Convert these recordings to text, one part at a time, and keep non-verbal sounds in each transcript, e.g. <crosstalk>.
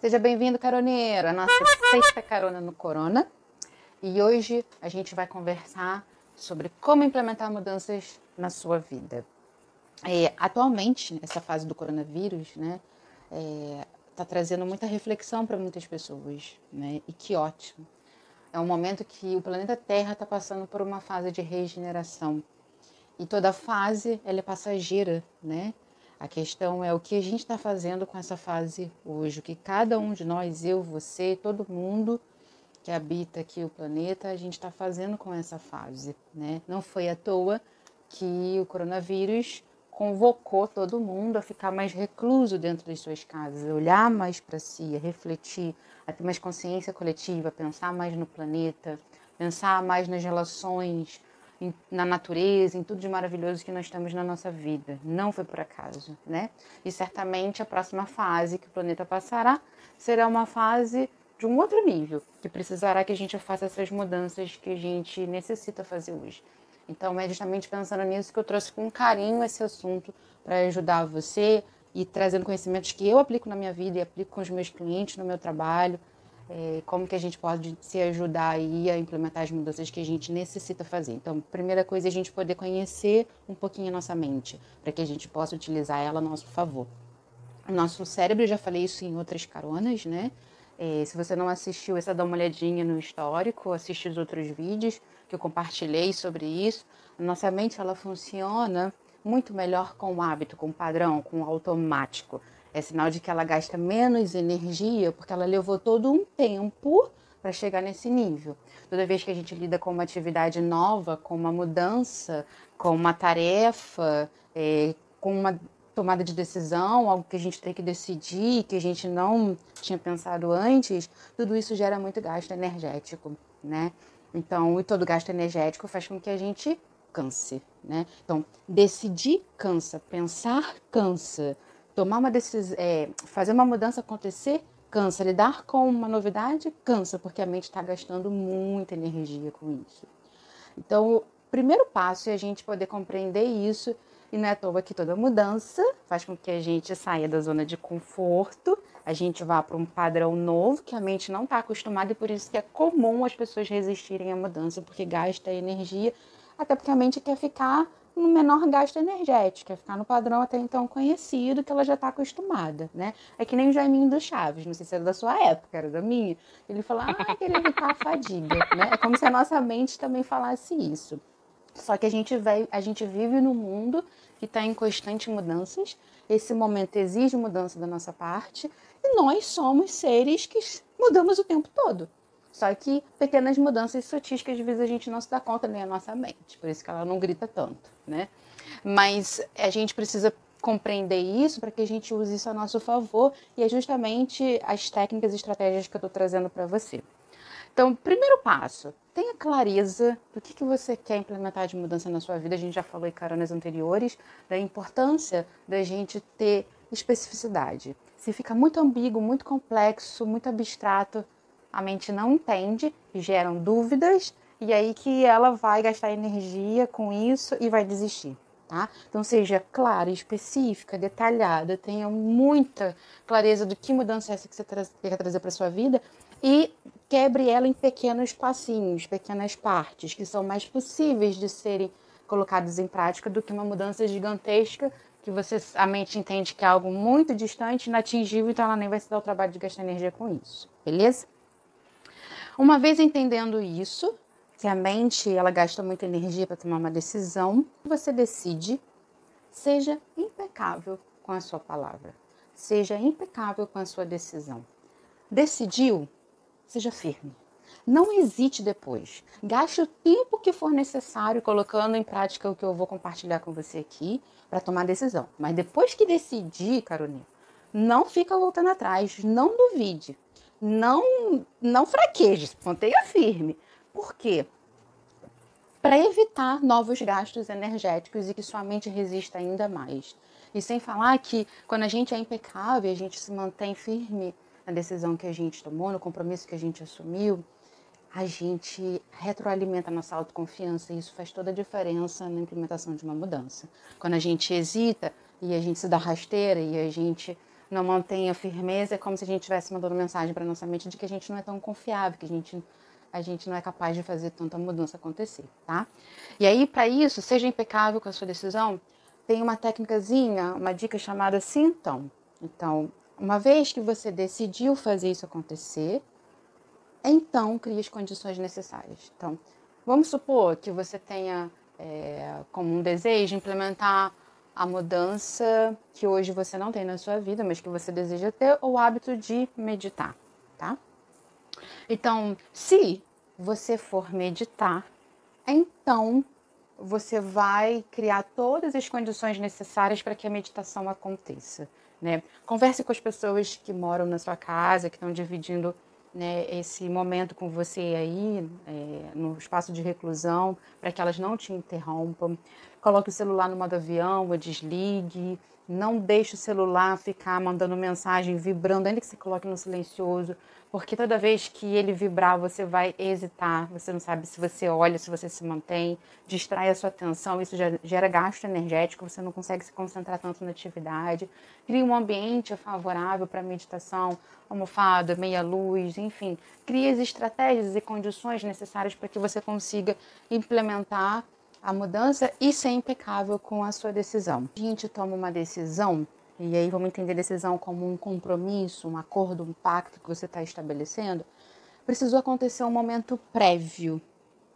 Seja bem-vindo, caroneiro, a nossa sexta carona no Corona. E hoje a gente vai conversar sobre como implementar mudanças na sua vida. É, atualmente, essa fase do coronavírus, né, está é, trazendo muita reflexão para muitas pessoas, né, e que ótimo. É um momento que o planeta Terra está passando por uma fase de regeneração. E toda fase ela é passageira, né? A questão é o que a gente está fazendo com essa fase hoje, o que cada um de nós, eu, você, todo mundo que habita aqui o planeta, a gente está fazendo com essa fase, né? Não foi à toa que o coronavírus convocou todo mundo a ficar mais recluso dentro das suas casas, olhar mais para si, a refletir, a ter mais consciência coletiva, pensar mais no planeta, pensar mais nas relações, na natureza, em tudo de maravilhoso que nós temos na nossa vida. Não foi por acaso, né? E certamente a próxima fase que o planeta passará será uma fase de um outro nível, que precisará que a gente faça essas mudanças que a gente necessita fazer hoje. Então é justamente pensando nisso que eu trouxe com carinho esse assunto para ajudar você e trazendo conhecimentos que eu aplico na minha vida e aplico com os meus clientes no meu trabalho, é, como que a gente pode se ajudar aí a implementar as mudanças que a gente necessita fazer. Então, primeira coisa é a gente poder conhecer um pouquinho a nossa mente, para que a gente possa utilizar ela a nosso favor. O nosso cérebro, já falei isso em outras caronas, né? É, se você não assistiu, é dá uma olhadinha no histórico, assiste os outros vídeos que eu compartilhei sobre isso. A nossa mente, ela funciona muito melhor com o hábito, com o padrão, com o automático. É sinal de que ela gasta menos energia porque ela levou todo um tempo para chegar nesse nível. Toda vez que a gente lida com uma atividade nova, com uma mudança, com uma tarefa, é, com uma tomada de decisão, algo que a gente tem que decidir, que a gente não tinha pensado antes, tudo isso gera muito gasto energético, né? Então, e todo gasto energético faz com que a gente canse, né? Então, decidir cansa, pensar cansa, tomar uma decisão, é, fazer uma mudança acontecer, cansa. Lidar com uma novidade, cansa, porque a mente está gastando muita energia com isso. Então, o primeiro passo é a gente poder compreender isso, e não é à toa que toda mudança faz com que a gente saia da zona de conforto, a gente vá para um padrão novo que a mente não está acostumada, e por isso que é comum as pessoas resistirem à mudança, porque gasta energia, até porque a mente quer ficar no menor gasto energético, é ficar no padrão até então conhecido que ela já está acostumada, né? É que nem o Jaiminho do Chaves, não sei se era da sua época, era da minha. Ele fala, ah, <laughs> queria evitar a fadiga, né? É como se a nossa mente também falasse isso. Só que a gente, vai, a gente vive num mundo que está em constantes mudanças. Esse momento exige mudança da nossa parte e nós somos seres que mudamos o tempo todo. Só que pequenas mudanças sutis que às vezes a gente não se dá conta nem a nossa mente, por isso que ela não grita tanto, né? Mas a gente precisa compreender isso para que a gente use isso a nosso favor e é justamente as técnicas e estratégias que eu estou trazendo para você. Então, primeiro passo, tenha clareza do que, que você quer implementar de mudança na sua vida. A gente já falou em caronas anteriores da importância da gente ter especificidade. Se fica muito ambíguo, muito complexo, muito abstrato, a mente não entende, geram dúvidas e aí que ela vai gastar energia com isso e vai desistir. Tá? Então seja clara, específica, detalhada, tenha muita clareza do que mudança é essa que você quer trazer para sua vida e quebre ela em pequenos passinhos, pequenas partes que são mais possíveis de serem colocadas em prática do que uma mudança gigantesca que você a mente entende que é algo muito distante, inatingível, então ela nem vai se dar o trabalho de gastar energia com isso, beleza? Uma vez entendendo isso, que a mente ela gasta muita energia para tomar uma decisão, você decide, seja impecável com a sua palavra, seja impecável com a sua decisão. Decidiu, seja firme. Não hesite depois. Gaste o tempo que for necessário colocando em prática o que eu vou compartilhar com você aqui para tomar decisão. Mas depois que decidir, Carolina, não fica voltando atrás, não duvide não, não fraqueje, mantenha firme. Por quê? Para evitar novos gastos energéticos e que sua mente resista ainda mais. E sem falar que quando a gente é impecável, a gente se mantém firme na decisão que a gente tomou, no compromisso que a gente assumiu, a gente retroalimenta a nossa autoconfiança e isso faz toda a diferença na implementação de uma mudança. Quando a gente hesita e a gente se dá rasteira e a gente não mantenha firmeza, é como se a gente estivesse mandando mensagem para nossa mente de que a gente não é tão confiável, que a gente, a gente não é capaz de fazer tanta mudança acontecer, tá? E aí, para isso, seja impecável com a sua decisão, tem uma técnicazinha, uma dica chamada então. Então, uma vez que você decidiu fazer isso acontecer, então crie as condições necessárias. Então, vamos supor que você tenha é, como um desejo implementar a mudança que hoje você não tem na sua vida, mas que você deseja ter, o hábito de meditar, tá? Então, se você for meditar, então você vai criar todas as condições necessárias para que a meditação aconteça. Né? Converse com as pessoas que moram na sua casa, que estão dividindo né, esse momento com você aí, é, no espaço de reclusão, para que elas não te interrompam. Coloque o celular no modo avião ou desligue. Não deixe o celular ficar mandando mensagem, vibrando, ainda que você coloque no silencioso, porque toda vez que ele vibrar, você vai hesitar, você não sabe se você olha, se você se mantém, distrai a sua atenção, isso gera gasto energético, você não consegue se concentrar tanto na atividade. Crie um ambiente favorável para meditação, almofada, meia luz, enfim. Crie as estratégias e condições necessárias para que você consiga implementar a mudança e ser impecável com a sua decisão. A gente toma uma decisão, e aí vamos entender decisão como um compromisso, um acordo, um pacto que você está estabelecendo. Precisou acontecer um momento prévio,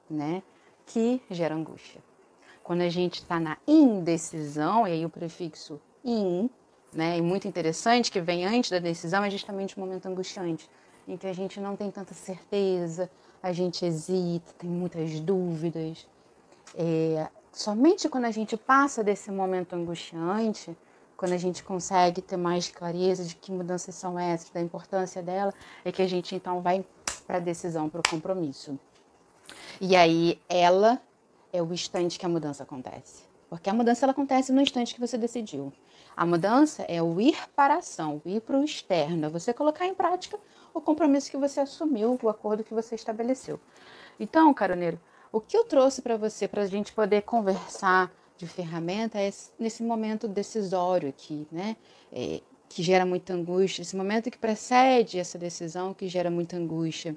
né? Que gera angústia. Quando a gente está na indecisão, e aí o prefixo in, né? E muito interessante que vem antes da decisão, é justamente um momento angustiante, em que a gente não tem tanta certeza, a gente hesita, tem muitas dúvidas. É, somente quando a gente passa desse momento angustiante, quando a gente consegue ter mais clareza de que mudanças são essas, da importância dela, é que a gente então vai para a decisão, para o compromisso. E aí ela é o instante que a mudança acontece. Porque a mudança ela acontece no instante que você decidiu. A mudança é o ir para a ação, o ir para o externo, é você colocar em prática o compromisso que você assumiu, o acordo que você estabeleceu. Então, caroneiro, o que eu trouxe para você, para a gente poder conversar de ferramenta, é nesse momento decisório aqui, né? É, que gera muita angústia, esse momento que precede essa decisão que gera muita angústia.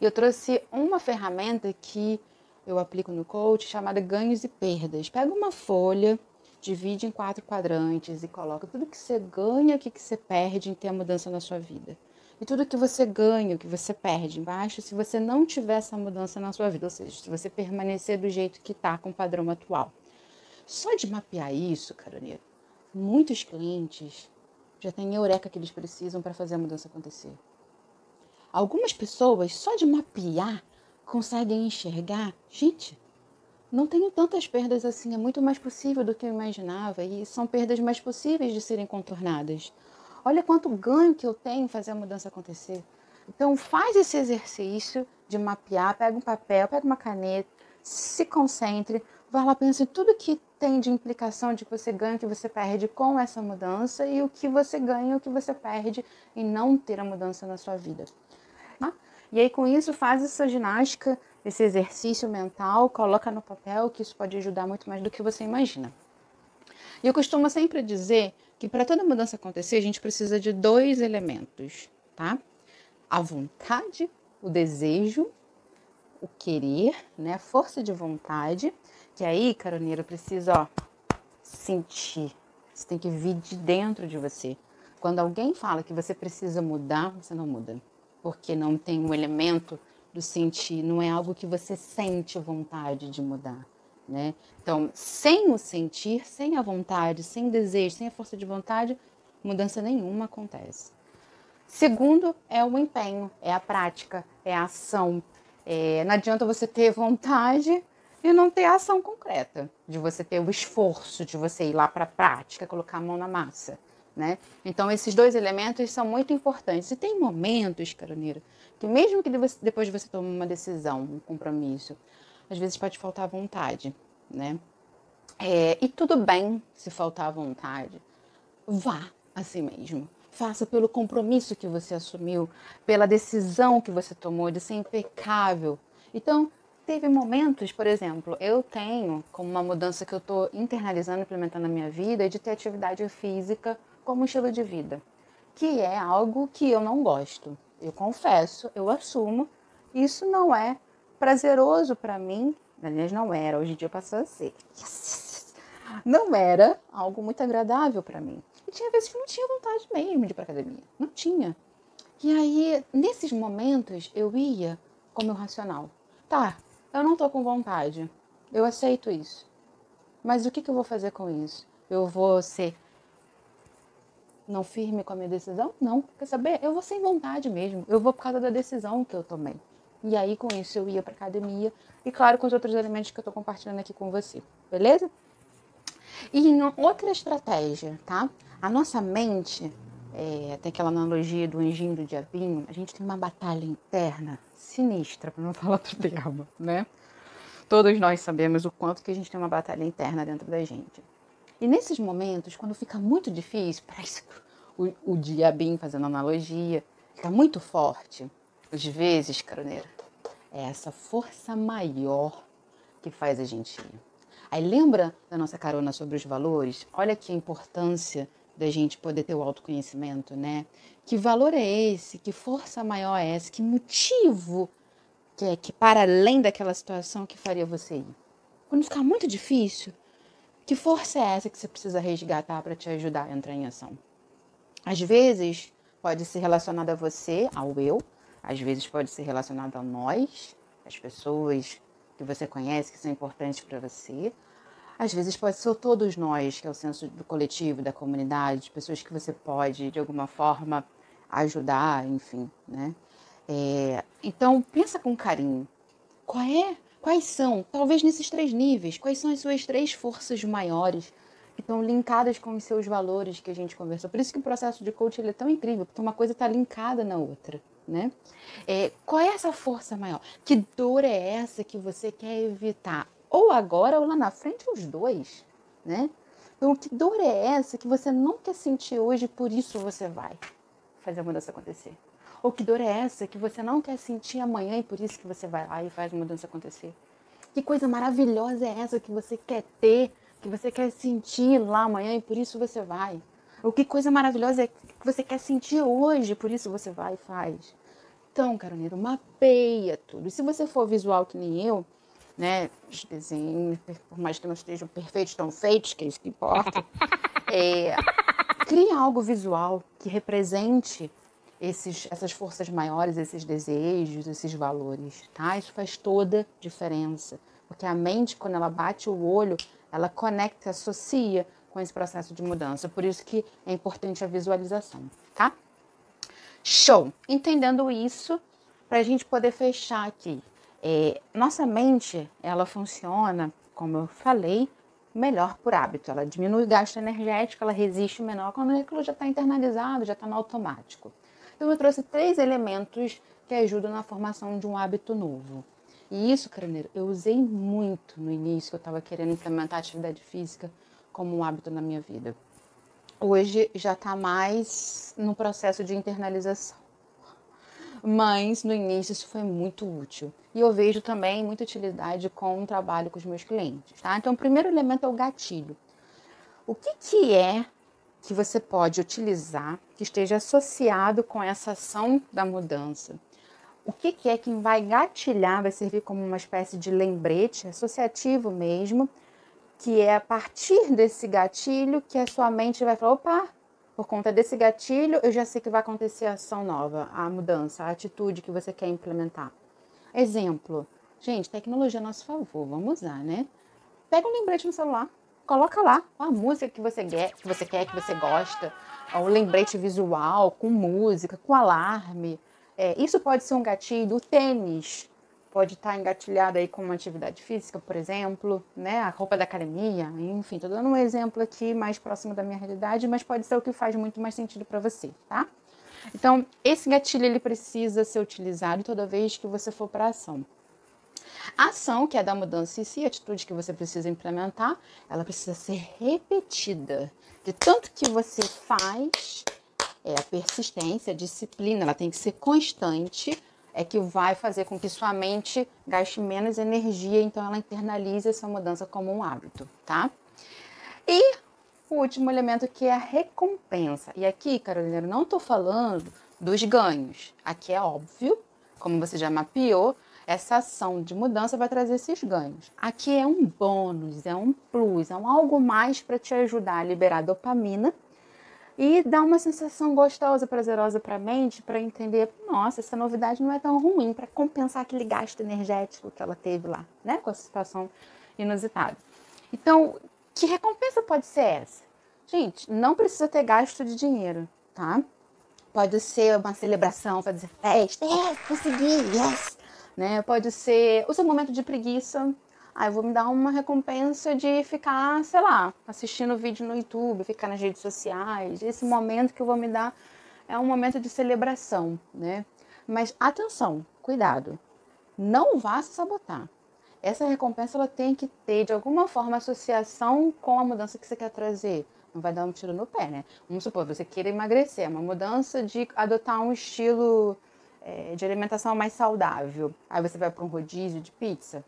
E eu trouxe uma ferramenta que eu aplico no coach chamada ganhos e perdas. Pega uma folha, divide em quatro quadrantes e coloca tudo que você ganha, o que você perde em ter a mudança na sua vida e tudo que você ganha, o que você perde embaixo, se você não tiver essa mudança na sua vida, ou seja, se você permanecer do jeito que está com o padrão atual. Só de mapear isso, caroneiro, muitos clientes já têm eureka que eles precisam para fazer a mudança acontecer. Algumas pessoas, só de mapear, conseguem enxergar, gente, não tenho tantas perdas assim, é muito mais possível do que eu imaginava e são perdas mais possíveis de serem contornadas. Olha quanto ganho que eu tenho em fazer a mudança acontecer. Então faz esse exercício de mapear, pega um papel, pega uma caneta, se concentre, vá lá, pense em tudo que tem de implicação de que você ganha, que você perde com essa mudança e o que você ganha o que você perde em não ter a mudança na sua vida. Tá? E aí com isso faz essa ginástica, esse exercício mental, coloca no papel que isso pode ajudar muito mais do que você imagina. E eu costumo sempre dizer que para toda mudança acontecer, a gente precisa de dois elementos, tá? A vontade, o desejo, o querer, né? A força de vontade, que aí, caroneiro, precisa, ó, sentir. Você tem que vir de dentro de você. Quando alguém fala que você precisa mudar, você não muda. Porque não tem um elemento do sentir, não é algo que você sente vontade de mudar. Né? Então, sem o sentir, sem a vontade, sem o desejo, sem a força de vontade, mudança nenhuma acontece. Segundo é o empenho, é a prática, é a ação. É, não adianta você ter vontade e não ter ação concreta, de você ter o esforço, de você ir lá para a prática, colocar a mão na massa. Né? Então, esses dois elementos são muito importantes. E tem momentos, caroneira, que mesmo que depois de você tomar uma decisão, um compromisso, às vezes pode faltar vontade, né? É, e tudo bem se faltar vontade. Vá assim mesmo. Faça pelo compromisso que você assumiu, pela decisão que você tomou de ser impecável. Então, teve momentos, por exemplo, eu tenho como uma mudança que eu estou internalizando, implementando na minha vida, de ter atividade física como estilo de vida. que é algo que eu não gosto. Eu confesso, eu assumo, isso não é prazeroso para mim. Aliás, não era, hoje em dia passou a ser. Não era algo muito agradável para mim. E tinha vezes que não tinha vontade mesmo de ir pra academia. Não tinha. E aí, nesses momentos, eu ia com o meu racional. Tá, eu não tô com vontade. Eu aceito isso. Mas o que, que eu vou fazer com isso? Eu vou ser não firme com a minha decisão? Não. Quer saber? Eu vou sem vontade mesmo. Eu vou por causa da decisão que eu tomei. E aí, com isso, eu ia para academia. E, claro, com os outros elementos que eu estou compartilhando aqui com você. Beleza? E outra estratégia, tá? A nossa mente, é, tem aquela analogia do anjinho do diabinho, a gente tem uma batalha interna sinistra, para não <laughs> falar outro termo, né? Todos nós sabemos o quanto que a gente tem uma batalha interna dentro da gente. E nesses momentos, quando fica muito difícil, parece o, o diabinho fazendo analogia, fica muito forte. Às vezes, caroneira, é essa força maior que faz a gente ir. Aí lembra da nossa carona sobre os valores? Olha que importância da gente poder ter o autoconhecimento, né? Que valor é esse? Que força maior é essa? Que motivo que é que para além daquela situação que faria você ir? Quando ficar muito difícil, que força é essa que você precisa resgatar para te ajudar a entrar em ação? Às vezes pode ser relacionada a você, ao eu, às vezes pode ser relacionada a nós, as pessoas que você conhece que são importantes para você. Às vezes pode ser todos nós, que é o senso do coletivo, da comunidade, pessoas que você pode de alguma forma ajudar, enfim, né? É, então pensa com carinho. Qual é Quais são, talvez nesses três níveis, quais são as suas três forças maiores que estão linkadas com os seus valores que a gente conversou? Por isso que o processo de coaching é tão incrível, porque uma coisa está linkada na outra. Né? É, qual é essa força maior? Que dor é essa que você quer evitar? Ou agora ou lá na frente, os dois, né? Então, que dor é essa que você não quer sentir hoje, por isso você vai fazer a mudança acontecer? Ou que dor é essa que você não quer sentir amanhã e por isso que você vai lá e faz a mudança acontecer? Que coisa maravilhosa é essa que você quer ter, que você quer sentir lá amanhã e por isso você vai? Ou que coisa maravilhosa é que você quer sentir hoje, por isso você vai e faz? Então, Carolina, mapeia tudo. E se você for visual que nem eu, né, os desenhos, por mais que não estejam perfeitos, estão feitos, que é isso que importa, <laughs> é, cria algo visual que represente esses, essas forças maiores, esses desejos, esses valores, tá? Isso faz toda diferença, porque a mente, quando ela bate o olho, ela conecta, associa com esse processo de mudança. Por isso que é importante a visualização, tá? Show! Entendendo isso, para a gente poder fechar aqui, é, nossa mente, ela funciona, como eu falei, melhor por hábito. Ela diminui o gasto energético, ela resiste menor quando aquilo já está internalizado, já está no automático. Então, eu trouxe três elementos que ajudam na formação de um hábito novo. E isso, Craneiro, eu usei muito no início, eu estava querendo implementar atividade física como um hábito na minha vida. Hoje já está mais no processo de internalização. Mas no início isso foi muito útil. E eu vejo também muita utilidade com o trabalho com os meus clientes. Tá? Então, o primeiro elemento é o gatilho. O que, que é que você pode utilizar que esteja associado com essa ação da mudança. O que, que é que vai gatilhar, vai servir como uma espécie de lembrete associativo mesmo, que é a partir desse gatilho que a sua mente vai falar: opa, por conta desse gatilho, eu já sei que vai acontecer a ação nova, a mudança, a atitude que você quer implementar. Exemplo, gente, tecnologia a nosso favor, vamos usar, né? Pega um lembrete no celular, coloca lá a música que você quer, que você quer, que você gosta, o lembrete visual, com música, com alarme. É, isso pode ser um gatilho. O tênis pode estar engatilhado aí com uma atividade física, por exemplo, né? A roupa da academia, enfim, estou dando um exemplo aqui mais próximo da minha realidade, mas pode ser o que faz muito mais sentido para você, tá? Então, esse gatilho ele precisa ser utilizado toda vez que você for para ação. A ação, que é da mudança em si, a atitude que você precisa implementar, ela precisa ser repetida. De tanto que você faz, é a persistência, a disciplina, ela tem que ser constante, é que vai fazer com que sua mente gaste menos energia, então ela internalize essa mudança como um hábito, tá? E o último elemento que é a recompensa. E aqui, Carolina, não estou falando dos ganhos. Aqui é óbvio, como você já mapeou, essa ação de mudança vai trazer esses ganhos. Aqui é um bônus, é um plus, é um algo mais para te ajudar a liberar dopamina e dar uma sensação gostosa, prazerosa para a mente, para entender, nossa, essa novidade não é tão ruim, para compensar aquele gasto energético que ela teve lá, né, com a situação inusitada. Então, que recompensa pode ser essa? Gente, não precisa ter gasto de dinheiro, tá? Pode ser uma celebração, fazer festa, é, consegui, yes! Né? Pode ser o seu momento de preguiça. Ah, eu vou me dar uma recompensa de ficar, sei lá, assistindo vídeo no YouTube, ficar nas redes sociais. Esse momento que eu vou me dar é um momento de celebração, né? Mas atenção, cuidado. Não vá se sabotar essa recompensa ela tem que ter de alguma forma associação com a mudança que você quer trazer. Não vai dar um tiro no pé, né? Vamos supor, você queira emagrecer, uma mudança de adotar um estilo é, de alimentação mais saudável. Aí você vai para um rodízio de pizza.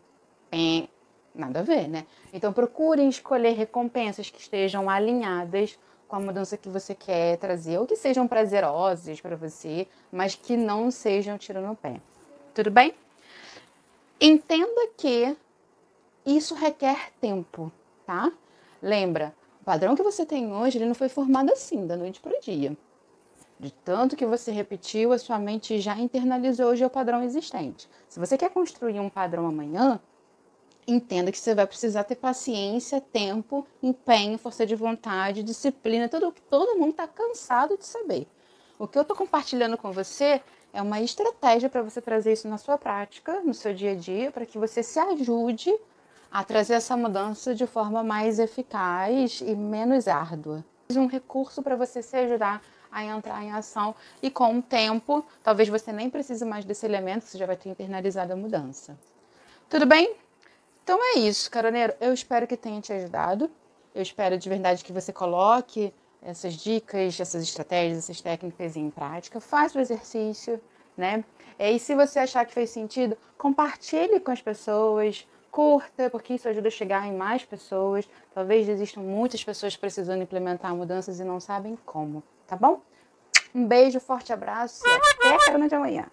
Bem, nada a ver, né? Então procurem escolher recompensas que estejam alinhadas com a mudança que você quer trazer, ou que sejam prazerosas para você, mas que não sejam tiro no pé. Tudo bem? Entenda que isso requer tempo, tá? Lembra, o padrão que você tem hoje, ele não foi formado assim, da noite para o dia. De tanto que você repetiu, a sua mente já internalizou hoje o padrão existente. Se você quer construir um padrão amanhã, entenda que você vai precisar ter paciência, tempo, empenho, força de vontade, disciplina, tudo que todo mundo está cansado de saber. O que eu estou compartilhando com você é uma estratégia para você trazer isso na sua prática, no seu dia a dia, para que você se ajude a trazer essa mudança de forma mais eficaz e menos árdua. Um recurso para você se ajudar a entrar em ação e com o tempo, talvez você nem precise mais desse elemento, você já vai ter internalizado a mudança. Tudo bem? Então é isso, caroneiro. Eu espero que tenha te ajudado. Eu espero de verdade que você coloque essas dicas, essas estratégias, essas técnicas em prática, faça o exercício, né? E se você achar que fez sentido, compartilhe com as pessoas, curta, porque isso ajuda a chegar em mais pessoas. Talvez existam muitas pessoas precisando implementar mudanças e não sabem como, tá bom? Um beijo, forte abraço e até a de amanhã.